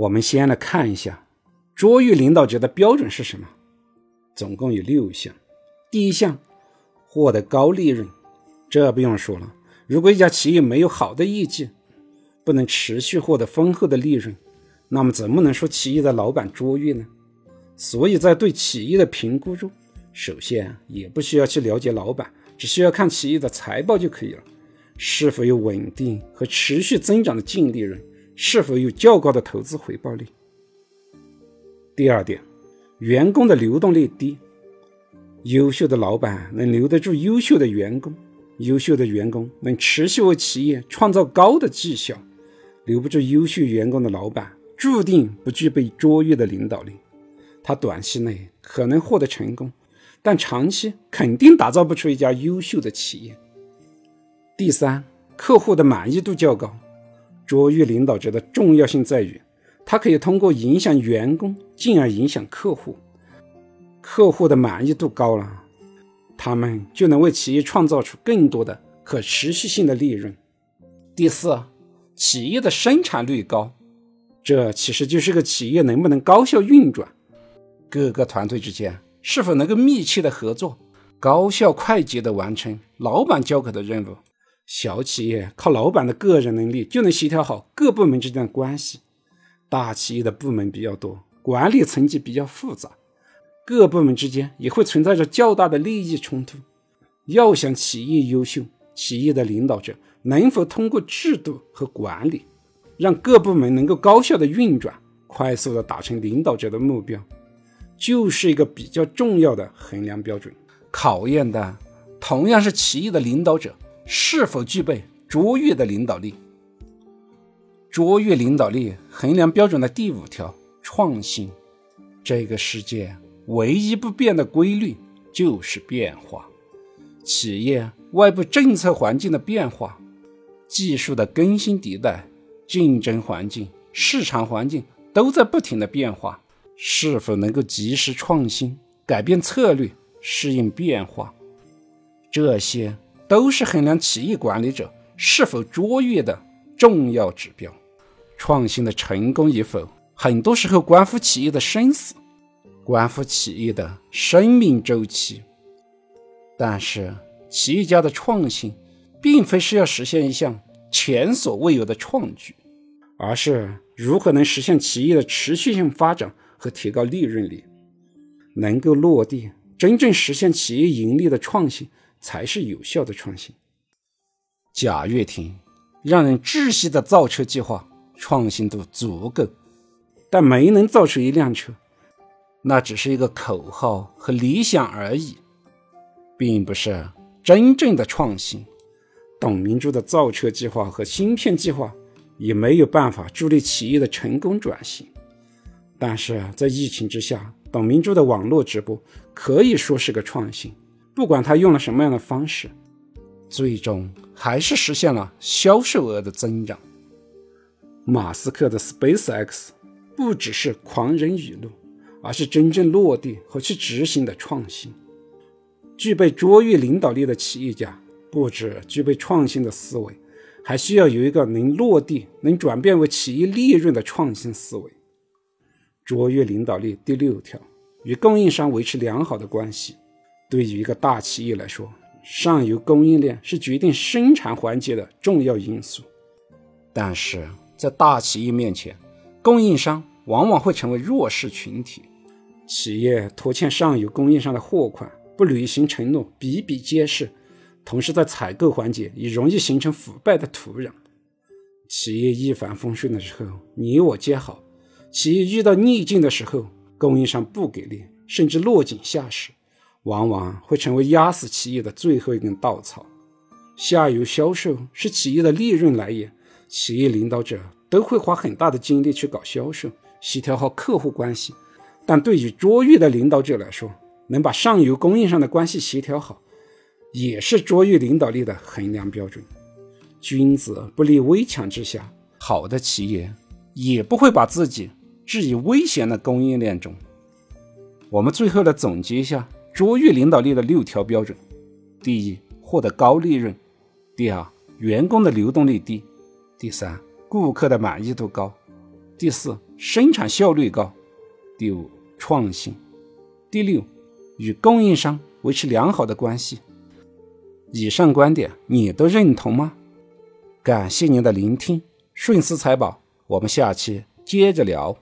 我们先来看一下卓越领导者的标准是什么，总共有六项。第一项，获得高利润，这不用说了。如果一家企业没有好的业绩，不能持续获得丰厚的利润，那么怎么能说企业的老板卓越呢？所以在对企业的评估中，首先也不需要去了解老板，只需要看企业的财报就可以了，是否有稳定和持续增长的净利润，是否有较高的投资回报率。第二点，员工的流动率低，优秀的老板能留得住优秀的员工，优秀的员工能持续为企业创造高的绩效。留不住优秀员工的老板，注定不具备卓越的领导力。他短期内可能获得成功，但长期肯定打造不出一家优秀的企业。第三，客户的满意度较高。卓越领导者的重要性在于，他可以通过影响员工，进而影响客户。客户的满意度高了，他们就能为企业创造出更多的可持续性的利润。第四。企业的生产率高，这其实就是个企业能不能高效运转，各个团队之间是否能够密切的合作，高效快捷的完成老板交给的任务。小企业靠老板的个人能力就能协调好各部门之间的关系，大企业的部门比较多，管理层级比较复杂，各部门之间也会存在着较大的利益冲突。要想企业优秀，企业的领导者。能否通过制度和管理，让各部门能够高效的运转，快速的达成领导者的目标，就是一个比较重要的衡量标准。考验的同样是企业的领导者是否具备卓越的领导力。卓越领导力衡量标准的第五条：创新。这个世界唯一不变的规律就是变化。企业外部政策环境的变化。技术的更新迭代、竞争环境、市场环境都在不停的变化，是否能够及时创新、改变策略、适应变化，这些都是衡量企业管理者是否卓越的重要指标。创新的成功与否，很多时候关乎企业的生死，关乎企业的生命周期。但是，企业家的创新。并非是要实现一项前所未有的创举，而是如何能实现企业的持续性发展和提高利润率，能够落地，真正实现企业盈利的创新才是有效的创新。贾跃亭让人窒息的造车计划创新度足够，但没能造出一辆车，那只是一个口号和理想而已，并不是真正的创新。董明珠的造车计划和芯片计划也没有办法助力企业的成功转型，但是在疫情之下，董明珠的网络直播可以说是个创新。不管他用了什么样的方式，最终还是实现了销售额的增长。马斯克的 SpaceX 不只是狂人语录，而是真正落地和去执行的创新。具备卓越领导力的企业家。不止具备创新的思维，还需要有一个能落地、能转变为企业利润的创新思维。卓越领导力第六条，与供应商维持良好的关系。对于一个大企业来说，上游供应链是决定生产环节的重要因素。但是在大企业面前，供应商往往会成为弱势群体。企业拖欠上游供应商的货款，不履行承诺，比比皆是。同时，在采购环节也容易形成腐败的土壤。企业一帆风顺的时候，你我皆好；企业遇到逆境的时候，供应商不给力，甚至落井下石，往往会成为压死企业的最后一根稻草。下游销售是企业的利润来源，企业领导者都会花很大的精力去搞销售，协调好客户关系。但对于卓越的领导者来说，能把上游供应商的关系协调好。也是卓越领导力的衡量标准。君子不立危墙之下，好的企业也不会把自己置于危险的供应链中。我们最后来总结一下卓越领导力的六条标准：第一，获得高利润；第二，员工的流动率低；第三，顾客的满意度高；第四，生产效率高；第五，创新；第六，与供应商维持良好的关系。以上观点你都认同吗？感谢您的聆听，顺思财宝，我们下期接着聊。